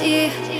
dear.